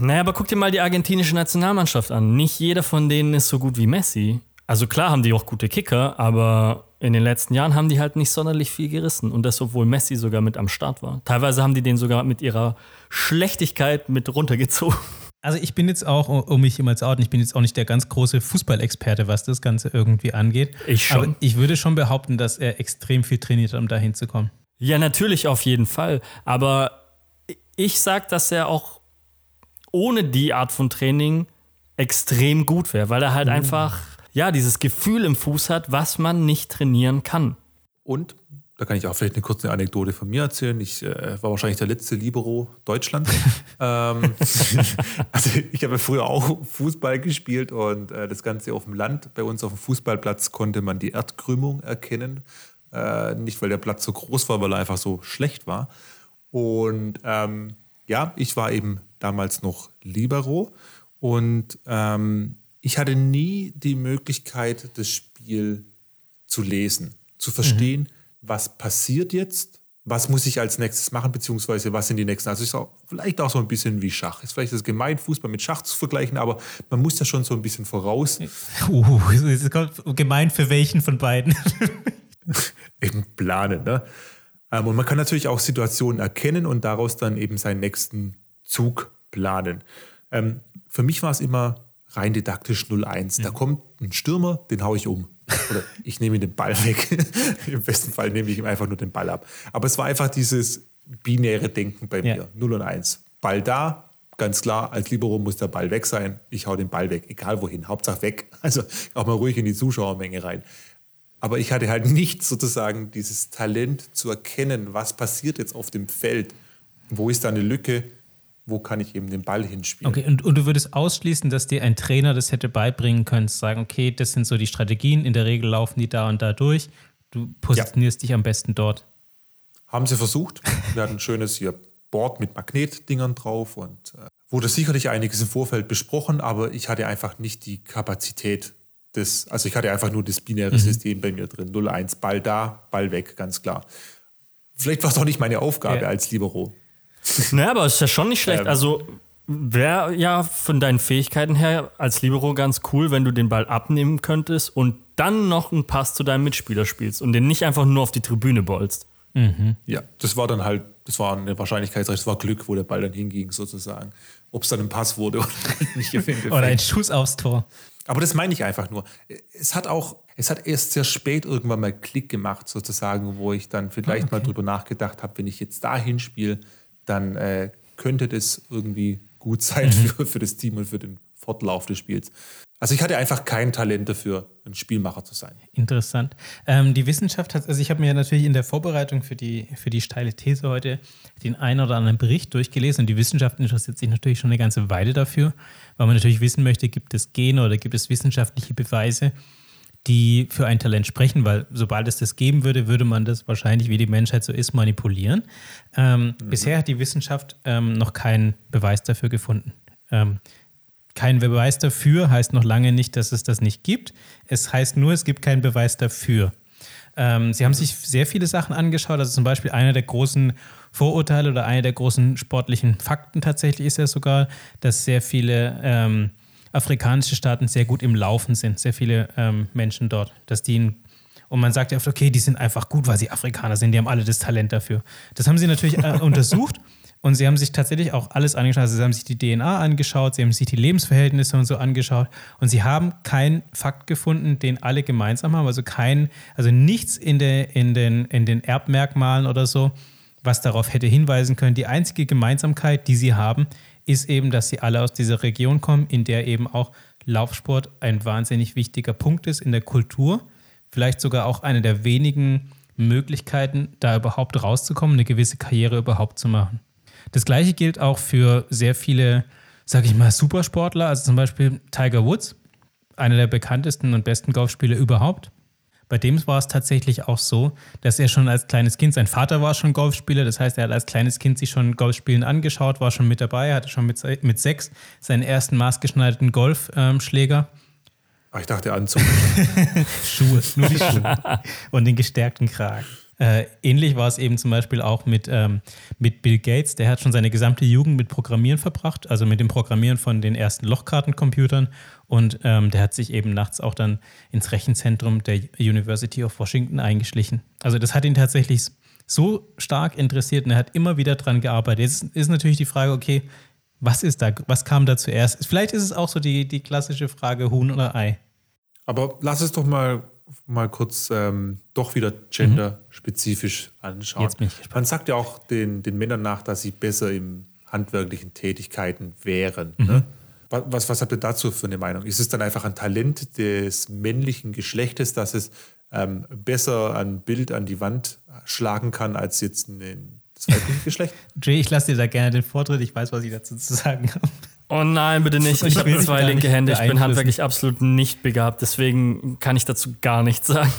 Naja, aber guck dir mal die argentinische Nationalmannschaft an. Nicht jeder von denen ist so gut wie Messi. Also klar haben die auch gute Kicker, aber in den letzten Jahren haben die halt nicht sonderlich viel gerissen. Und das, obwohl Messi sogar mit am Start war. Teilweise haben die den sogar mit ihrer Schlechtigkeit mit runtergezogen. Also ich bin jetzt auch, um mich immer zu outen, ich bin jetzt auch nicht der ganz große Fußballexperte, was das Ganze irgendwie angeht. Ich schon. Aber ich würde schon behaupten, dass er extrem viel trainiert hat, um da hinzukommen. Ja, natürlich, auf jeden Fall. Aber ich sag, dass er auch ohne die Art von Training extrem gut wäre, weil er halt mhm. einfach, ja, dieses Gefühl im Fuß hat, was man nicht trainieren kann. Und da kann ich auch vielleicht eine kurze Anekdote von mir erzählen. Ich äh, war wahrscheinlich der letzte Libero Deutschlands. ähm, also ich habe früher auch Fußball gespielt und äh, das Ganze auf dem Land. Bei uns auf dem Fußballplatz konnte man die Erdkrümmung erkennen. Äh, nicht, weil der Platz so groß war, weil er einfach so schlecht war. Und ähm, ja, ich war eben damals noch Libero. Und ähm, ich hatte nie die Möglichkeit, das Spiel zu lesen, zu verstehen, mhm. was passiert jetzt, was muss ich als nächstes machen, beziehungsweise was sind die nächsten. Also ist auch, vielleicht auch so ein bisschen wie Schach. Ist vielleicht das gemein, Fußball mit Schach zu vergleichen, aber man muss ja schon so ein bisschen voraus. Uh, gemein für welchen von beiden? eben planen. Ne? Ähm, und man kann natürlich auch Situationen erkennen und daraus dann eben seinen nächsten Zug planen. Ähm, für mich war es immer rein didaktisch 0-1. Ja. Da kommt ein Stürmer, den haue ich um. Oder ich nehme ihm den Ball weg. Im besten Fall nehme ich ihm einfach nur den Ball ab. Aber es war einfach dieses binäre Denken bei mir. Ja. 0 und 1. Ball da, ganz klar, als Libero muss der Ball weg sein. Ich hau den Ball weg, egal wohin. Hauptsache weg. Also auch mal ruhig in die Zuschauermenge rein. Aber ich hatte halt nicht sozusagen dieses Talent zu erkennen, was passiert jetzt auf dem Feld. Wo ist da eine Lücke? Wo kann ich eben den Ball hinspielen. Okay, und, und du würdest ausschließen, dass dir ein Trainer das hätte beibringen können, zu sagen, okay, das sind so die Strategien, in der Regel laufen die da und da durch, du positionierst ja. dich am besten dort. Haben sie versucht. Wir hatten ein schönes hier Board mit Magnetdingern drauf und äh, wurde sicherlich einiges im Vorfeld besprochen, aber ich hatte einfach nicht die Kapazität des, also ich hatte einfach nur das binäre mhm. System bei mir drin. 0-1, Ball da, Ball weg, ganz klar. Vielleicht war es auch nicht meine Aufgabe ja. als Libero. Naja, aber es ist ja schon nicht schlecht. Ähm. Also wäre ja von deinen Fähigkeiten her als Libero ganz cool, wenn du den Ball abnehmen könntest und dann noch einen Pass zu deinem Mitspieler spielst und den nicht einfach nur auf die Tribüne bolzt. Mhm. Ja, das war dann halt, das war eine Wahrscheinlichkeitsrecht, das war Glück, wo der Ball dann hinging, sozusagen. Ob es dann ein Pass wurde oder nicht. oder ein Schuss aufs Tor. Aber das meine ich einfach nur. Es hat auch, es hat erst sehr spät irgendwann mal Klick gemacht, sozusagen, wo ich dann vielleicht okay. mal drüber nachgedacht habe, wenn ich jetzt da hinspiele, dann äh, könnte das irgendwie gut sein mhm. für, für das Team und für den Fortlauf des Spiels. Also ich hatte einfach kein Talent dafür, ein Spielmacher zu sein. Interessant. Ähm, die Wissenschaft hat, also ich habe mir natürlich in der Vorbereitung für die, für die steile These heute den einen oder anderen Bericht durchgelesen und die Wissenschaft interessiert sich natürlich schon eine ganze Weile dafür, weil man natürlich wissen möchte, gibt es Gene oder gibt es wissenschaftliche Beweise, die für ein Talent sprechen, weil sobald es das geben würde, würde man das wahrscheinlich, wie die Menschheit so ist, manipulieren. Ähm, mhm. Bisher hat die Wissenschaft ähm, noch keinen Beweis dafür gefunden. Ähm, kein Beweis dafür heißt noch lange nicht, dass es das nicht gibt. Es heißt nur, es gibt keinen Beweis dafür. Ähm, sie haben sich sehr viele Sachen angeschaut. Also zum Beispiel einer der großen Vorurteile oder einer der großen sportlichen Fakten tatsächlich ist ja sogar, dass sehr viele ähm, afrikanische Staaten sehr gut im Laufen sind, sehr viele ähm, Menschen dort, dass die und man sagt ja oft, okay, die sind einfach gut, weil sie Afrikaner sind, die haben alle das Talent dafür. Das haben sie natürlich äh, untersucht und sie haben sich tatsächlich auch alles angeschaut. Also sie haben sich die DNA angeschaut, sie haben sich die Lebensverhältnisse und so angeschaut und sie haben keinen Fakt gefunden, den alle gemeinsam haben. Also kein, also nichts in, der, in, den, in den Erbmerkmalen oder so, was darauf hätte hinweisen können. Die einzige Gemeinsamkeit, die sie haben, ist eben, dass sie alle aus dieser Region kommen, in der eben auch Laufsport ein wahnsinnig wichtiger Punkt ist in der Kultur. Vielleicht sogar auch eine der wenigen Möglichkeiten, da überhaupt rauszukommen, eine gewisse Karriere überhaupt zu machen. Das gleiche gilt auch für sehr viele, sage ich mal, Supersportler, also zum Beispiel Tiger Woods, einer der bekanntesten und besten Golfspieler überhaupt. Bei dem war es tatsächlich auch so, dass er schon als kleines Kind, sein Vater war schon Golfspieler, das heißt, er hat als kleines Kind sich schon Golfspielen angeschaut, war schon mit dabei, hatte schon mit, mit sechs seinen ersten maßgeschneiderten Golfschläger. Ach, ich dachte Anzug. Schuhe, nur die Schuhe. Und den gestärkten Kragen. Äh, ähnlich war es eben zum Beispiel auch mit, ähm, mit Bill Gates. Der hat schon seine gesamte Jugend mit Programmieren verbracht, also mit dem Programmieren von den ersten Lochkartencomputern. Und ähm, der hat sich eben nachts auch dann ins Rechenzentrum der University of Washington eingeschlichen. Also das hat ihn tatsächlich so stark interessiert und er hat immer wieder dran gearbeitet. Jetzt ist natürlich die Frage, okay, was ist da, was kam da zuerst? Vielleicht ist es auch so die, die klassische Frage Huhn oder Ei. Aber lass es doch mal, mal kurz ähm, doch wieder genderspezifisch anschauen. Ich gespannt. Man sagt ja auch den, den Männern nach, dass sie besser in handwerklichen Tätigkeiten wären. Ne? Was, was habt ihr dazu für eine Meinung? Ist es dann einfach ein Talent des männlichen Geschlechtes, dass es ähm, besser ein Bild an die Wand schlagen kann als jetzt ein das weibliche Geschlecht? Jay, ich lasse dir da gerne den Vortritt. Ich weiß, was ich dazu zu sagen habe. Oh nein, bitte nicht. Ich habe zwei linke Hände. Ich bin handwerklich absolut nicht begabt. Deswegen kann ich dazu gar nichts sagen.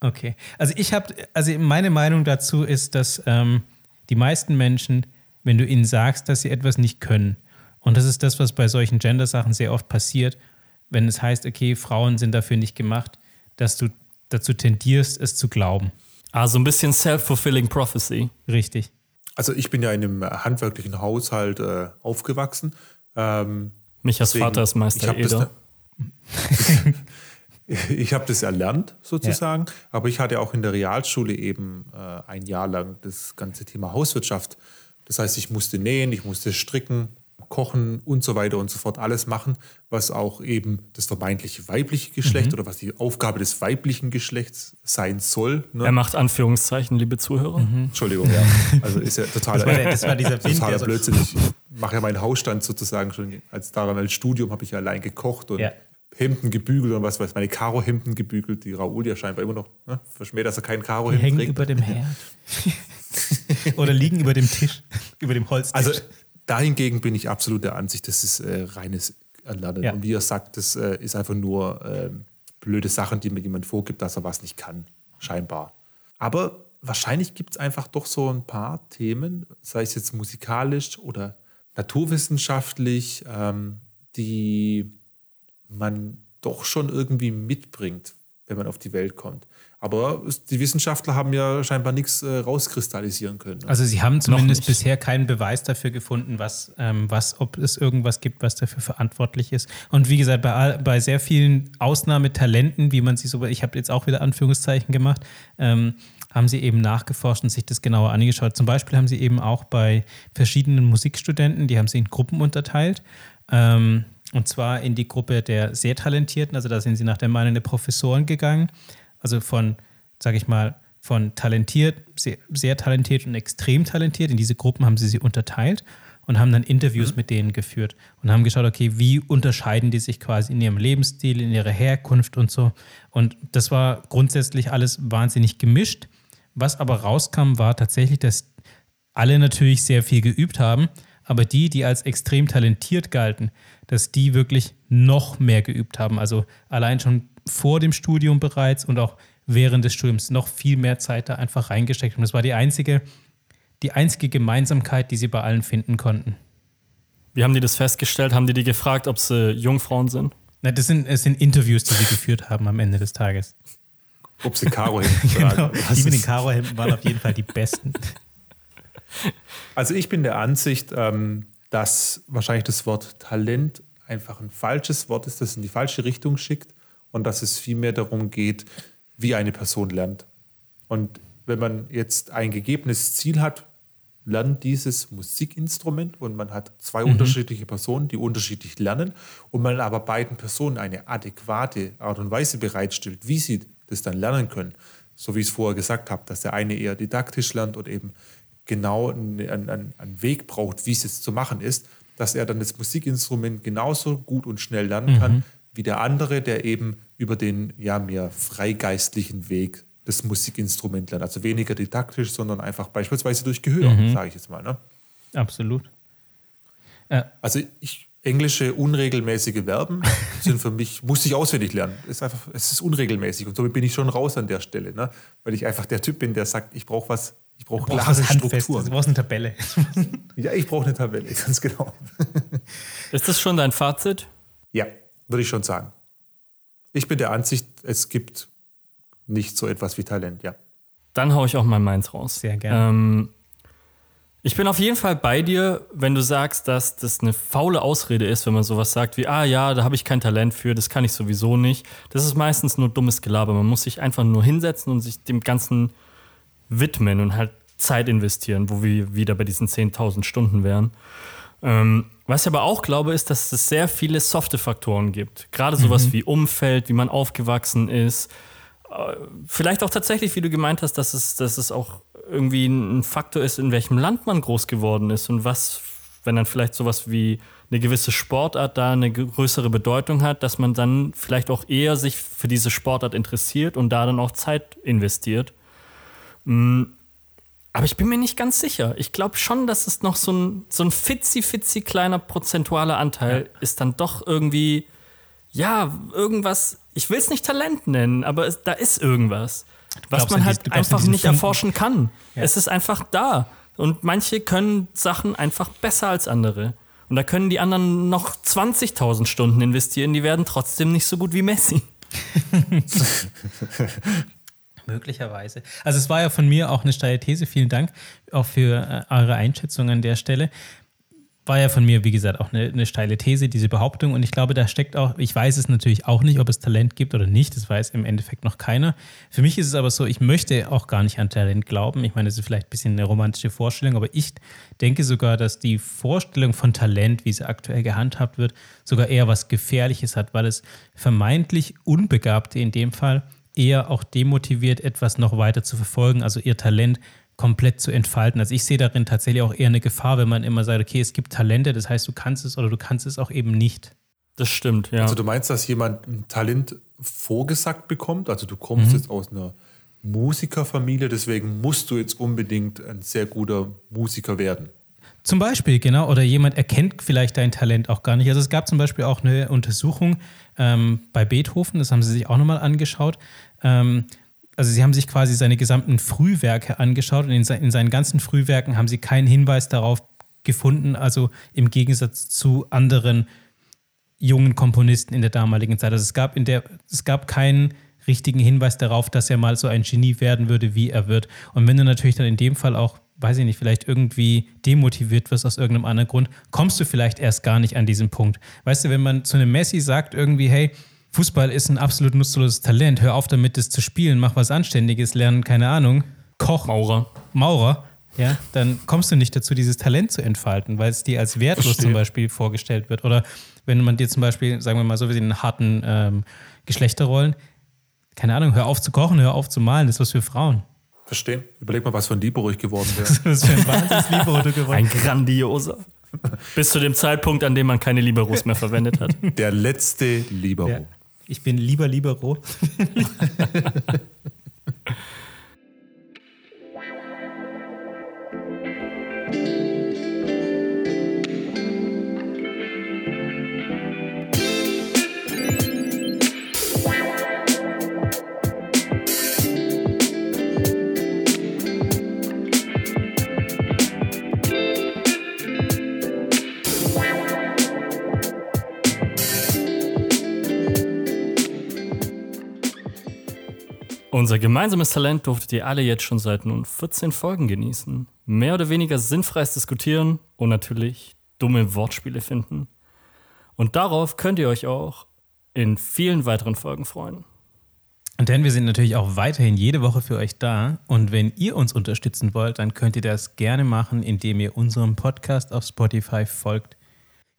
Okay. Also ich habe, also meine Meinung dazu ist, dass ähm, die meisten Menschen, wenn du ihnen sagst, dass sie etwas nicht können, und das ist das, was bei solchen Gender-Sachen sehr oft passiert, wenn es heißt, okay, Frauen sind dafür nicht gemacht, dass du dazu tendierst, es zu glauben. Ah, so ein bisschen self-fulfilling prophecy. Richtig. Also ich bin ja in einem handwerklichen Haushalt äh, aufgewachsen. Ähm, Michas deswegen- Vater ist ich Meister das Eder. Ich habe das erlernt, sozusagen, aber ich hatte auch in der Realschule eben äh, ein Jahr lang das ganze Thema Hauswirtschaft. Das heißt, ich musste nähen, ich musste stricken, kochen und so weiter und so fort, alles machen, was auch eben das vermeintliche weibliche Geschlecht oder was die Aufgabe des weiblichen Geschlechts sein soll. Ne? Er macht Anführungszeichen, liebe Zuhörer. Entschuldigung, ja. Also ist ja total, Das war das war dieser Wind, totaler so- Blödsinn. Ich mache ja meinen Hausstand sozusagen schon als daran als Studium habe ich ja allein gekocht und Ja. Hemden gebügelt und was weiß meine Karo-Hemden gebügelt, die Raoul ja scheinbar immer noch ne, verschmäht, dass er kein Die Karo-Hemd hängen trägt. über dem Herd. Oder liegen über dem Tisch, über dem Holztisch. Also dahingegen bin ich absolut der Ansicht, das ist äh, reines Erlernen. Ja. Und wie er sagt, das äh, ist einfach nur ähm, blöde Sachen, die mir jemand vorgibt, dass er was nicht kann, scheinbar. Aber wahrscheinlich gibt es einfach doch so ein paar Themen, sei es jetzt musikalisch oder naturwissenschaftlich, ähm, die man doch schon irgendwie mitbringt, wenn man auf die Welt kommt. Aber die Wissenschaftler haben ja scheinbar nichts äh, rauskristallisieren können. ne? Also sie haben zumindest bisher keinen Beweis dafür gefunden, was, ähm, was, ob es irgendwas gibt, was dafür verantwortlich ist. Und wie gesagt, bei, all- bei sehr vielen Ausnahmetalenten, wie man sie so, ich habe jetzt auch wieder Anführungszeichen gemacht, ähm, haben sie eben nachgeforscht und sich das genauer angeschaut. Zum Beispiel haben sie eben auch bei verschiedenen Musikstudenten, die haben sie in Gruppen unterteilt. Ähm, und zwar in die Gruppe der sehr Talentierten, also da sind sie nach der Meinung der Professoren gegangen, also von, sage ich mal, von talentiert, sehr, sehr talentiert und extrem talentiert. In diese Gruppen haben sie sie unterteilt und haben dann Interviews mit denen geführt und haben geschaut, okay, wie unterscheiden die sich quasi in ihrem Lebensstil, in ihrer Herkunft und so. Und das war grundsätzlich alles wahnsinnig gemischt. Was aber rauskam, war tatsächlich, dass alle natürlich sehr viel geübt haben, aber die, die als extrem talentiert galten, dass die wirklich noch mehr geübt haben. Also allein schon vor dem Studium bereits und auch während des Studiums noch viel mehr Zeit da einfach reingesteckt haben. Das war die einzige, die einzige Gemeinsamkeit, die sie bei allen finden konnten. Wie haben die das festgestellt? Haben die die gefragt, ob sie Jungfrauen sind? Na, das sind, es sind Interviews, die sie geführt haben am Ende des Tages. Ob sie Karo-Hemden Genau. tragen. Die mit den Karohemden waren auf jeden Fall die besten. Also ich bin der Ansicht, ähm, dass wahrscheinlich das Wort Talent einfach ein falsches Wort ist, das in die falsche Richtung schickt und dass es vielmehr darum geht, wie eine Person lernt. Und wenn man jetzt ein gegebenes Ziel hat, lernt dieses Musikinstrument und man hat zwei unterschiedliche Personen, die unterschiedlich lernen und man aber beiden Personen eine adäquate Art und Weise bereitstellt, wie sie das dann lernen können. So wie ich es vorher gesagt habe, dass der eine eher didaktisch lernt und eben genau einen, einen, einen Weg braucht, wie es jetzt zu machen ist, dass er dann das Musikinstrument genauso gut und schnell lernen kann wie der andere, der eben über den ja mehr freigeistlichen Weg das Musikinstrument lernt. Also weniger didaktisch, sondern einfach beispielsweise durch Gehör, sage ich jetzt mal. Ne? Absolut. Also ich englische unregelmäßige Verben sind für mich, musste ich auswendig lernen. Es ist einfach, es ist unregelmäßig und somit bin ich schon raus an der Stelle, ne? weil ich einfach der Typ bin, der sagt, ich brauche was, ich brauche klare Strukturen. Du brauchst eine Tabelle. Ja, ich brauche eine Tabelle, ganz genau. Ist das schon dein Fazit? Ja, würde ich schon sagen. Ich bin der Ansicht, es gibt nicht so etwas wie Talent, ja. Dann hau ich auch mal meins raus. Sehr gerne. Ähm, ich bin auf jeden Fall bei dir, wenn du sagst, dass das eine faule Ausrede ist, wenn man sowas sagt wie, ah ja, da habe ich kein Talent für, das kann ich sowieso nicht. Das ist meistens nur dummes Gelaber. Man muss sich einfach nur hinsetzen und sich dem Ganzen widmen und halt Zeit investieren, wo wir wieder bei diesen 10.000 Stunden wären. Ähm, was ich aber auch glaube, ist, dass es sehr viele softe Faktoren gibt. Gerade sowas wie Umfeld, wie man aufgewachsen ist. Äh, Vielleicht auch tatsächlich, wie du gemeint hast, dass es, dass es auch irgendwie ein Faktor ist, in welchem Land man groß geworden ist und was, wenn dann vielleicht sowas wie eine gewisse Sportart da eine größere Bedeutung hat, dass man dann vielleicht auch eher sich für diese Sportart interessiert und da dann auch Zeit investiert. Mm, Aber ich bin mir nicht ganz sicher. Ich glaube schon, dass es noch so ein, so ein fitzi-fitzi kleiner prozentualer Anteil ist dann doch irgendwie, ja, irgendwas, ich will es nicht Talent nennen, aber es, da ist irgendwas, was man an halt an einfach nicht Funken? erforschen kann. Ja. Es ist einfach da. Und manche können Sachen einfach besser als andere. Und da können die anderen noch 20.000 Stunden investieren, die werden trotzdem nicht so gut wie Messi. Möglicherweise. Also es war ja von mir auch eine steile These. Vielen Dank auch für äh, eure Einschätzung an der Stelle. War ja von mir, wie gesagt, auch eine, eine steile These, diese Behauptung. Und ich glaube, da steckt auch, ich weiß es natürlich auch nicht, ob es Talent gibt oder nicht. Das weiß im Endeffekt noch keiner. Für mich ist es aber so, ich möchte auch gar nicht an Talent glauben. Ich meine, das ist vielleicht ein bisschen eine romantische Vorstellung, aber ich denke sogar, dass die Vorstellung von Talent, wie sie aktuell gehandhabt wird, sogar eher was Gefährliches hat, weil es vermeintlich Unbegabte in dem Fall eher auch demotiviert, etwas noch weiter zu verfolgen, also ihr Talent komplett zu entfalten. Also ich sehe darin tatsächlich auch eher eine Gefahr, wenn man immer sagt, okay, es gibt Talente, das heißt, du kannst es oder du kannst es auch eben nicht. Das stimmt, ja. Also du meinst, dass jemand ein Talent vorgesagt bekommt? Also du kommst jetzt aus einer Musikerfamilie, deswegen musst du jetzt unbedingt ein sehr guter Musiker werden. Zum Beispiel, genau, oder jemand erkennt vielleicht dein Talent auch gar nicht. Also es gab zum Beispiel auch eine Untersuchung ähm, bei Beethoven, das haben sie sich auch nochmal angeschaut. Ähm, also sie haben sich quasi seine gesamten Frühwerke angeschaut und in, se in seinen ganzen Frühwerken haben sie keinen Hinweis darauf gefunden, also im Gegensatz zu anderen jungen Komponisten in der damaligen Zeit. Also es gab in der, es gab keinen richtigen Hinweis darauf, dass er mal so ein Genie werden würde, wie er wird. Und wenn du natürlich dann in dem Fall auch, weiß ich nicht, vielleicht irgendwie demotiviert wirst aus irgendeinem anderen Grund, kommst du vielleicht erst gar nicht an diesen Punkt. Weißt du, wenn man zu einem Messi sagt irgendwie, hey, Fußball ist ein absolut nutzloses Talent, hör auf damit, das zu spielen, mach was Anständiges, lernen, keine Ahnung, Koch, Maurer. Maurer, ja, dann kommst du nicht dazu, dieses Talent zu entfalten, weil es dir als wertlos Verstehe. zum Beispiel vorgestellt wird. Oder wenn man dir zum Beispiel, sagen wir mal so, wie in harten ähm, Geschlechterrollen, keine Ahnung, hör auf zu kochen, hör auf zu malen, das ist was für Frauen. Verstehen? Überleg mal, was von Libero ich geworden wäre. Das für ein Wahnsinns-Libero du geworden. Ein grandioser. Bis zu dem Zeitpunkt, an dem man keine Liberos mehr verwendet hat. Der letzte Libero. Ja. Ich bin lieber Libero. Unser gemeinsames Talent durftet ihr alle jetzt schon seit nun 14 Folgen genießen. Mehr oder weniger sinnfreies Diskutieren und natürlich dumme Wortspiele finden. Und darauf könnt ihr euch auch in vielen weiteren Folgen freuen. Denn wir sind natürlich auch weiterhin jede Woche für euch da. Und wenn ihr uns unterstützen wollt, dann könnt ihr das gerne machen, indem ihr unserem Podcast auf Spotify folgt.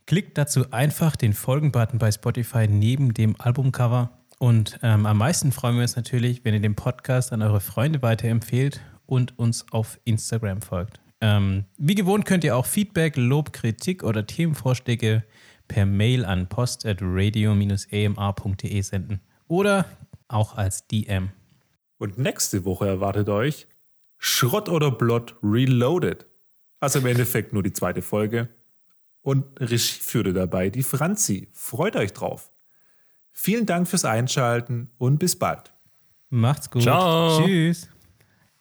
Klickt dazu einfach den Folgen-Button bei Spotify neben dem Albumcover. Und ähm, am meisten freuen wir uns natürlich, wenn ihr den Podcast an eure Freunde weiterempfehlt und uns auf Instagram folgt. Ähm, wie gewohnt könnt ihr auch Feedback, Lob, Kritik oder Themenvorschläge per Mail an post.radio-amr.de senden. Oder auch als DM. Und nächste Woche erwartet euch Schrott oder Blott Reloaded. Also im Endeffekt nur die zweite Folge. Und Regie führte dabei die Franzi. Freut euch drauf. Vielen Dank fürs Einschalten und bis bald. Macht's gut. Ciao. Tschüss.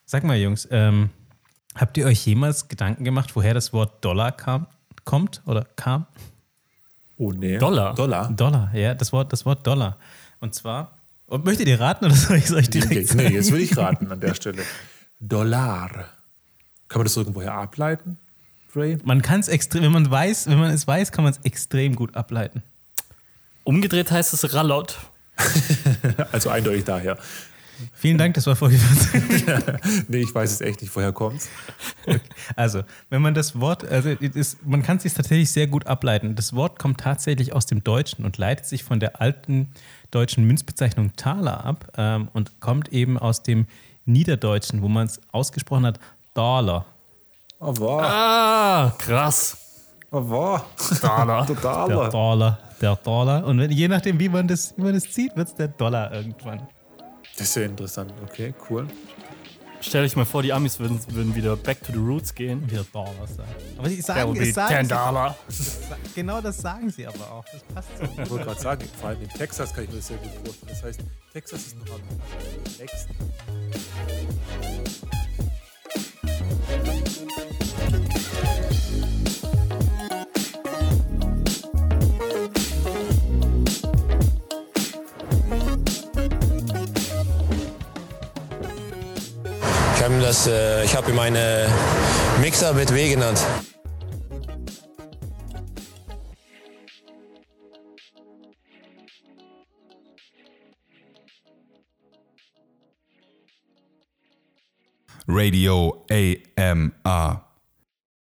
Sag mal, Jungs, ähm, habt ihr euch jemals Gedanken gemacht, woher das Wort Dollar kam, kommt oder kam? Oh nee. Dollar? Dollar. Dollar, ja, das Wort, das Wort Dollar. Und zwar, und möchtet ihr raten oder soll ich es euch direkt Nee, sagen? nee, jetzt will ich raten an der Stelle. Dollar. Kann man das irgendwoher ableiten, Dre? Man kann es extrem, wenn man weiß, wenn man es weiß, kann man es extrem gut ableiten. Umgedreht heißt es Rallot. Also eindeutig daher. Vielen Dank, das war 14. Nee, ich weiß es echt nicht, woher kommt's. Also, wenn man das Wort, also ist, man kann es sich tatsächlich sehr gut ableiten. Das Wort kommt tatsächlich aus dem Deutschen und leitet sich von der alten deutschen Münzbezeichnung Taler ab ähm, und kommt eben aus dem Niederdeutschen, wo man es ausgesprochen hat, Dollar. Oh, wow. Ah, krass. Oh, wow. Dollar. Der Totaler. Dollar, der Dollar. Und wenn, je nachdem, wie man das, wie man das zieht, wird es der Dollar irgendwann. Das ist ja interessant. Okay, cool. Stell dich mal vor, die Amis würden, würden wieder back to the roots gehen. Wieder Dollar sagen. Aber sie sagen, es sagen 10 sie, Dollar. genau das sagen sie aber auch. Das passt so. Ich wollte gerade sagen, vor allem in Texas kann ich mir das sehr gut vorstellen. Das heißt, Texas ist noch am nächsten. Ich habe das, äh, ich habe ihm eine Mixer mit W genannt. Radio AMR.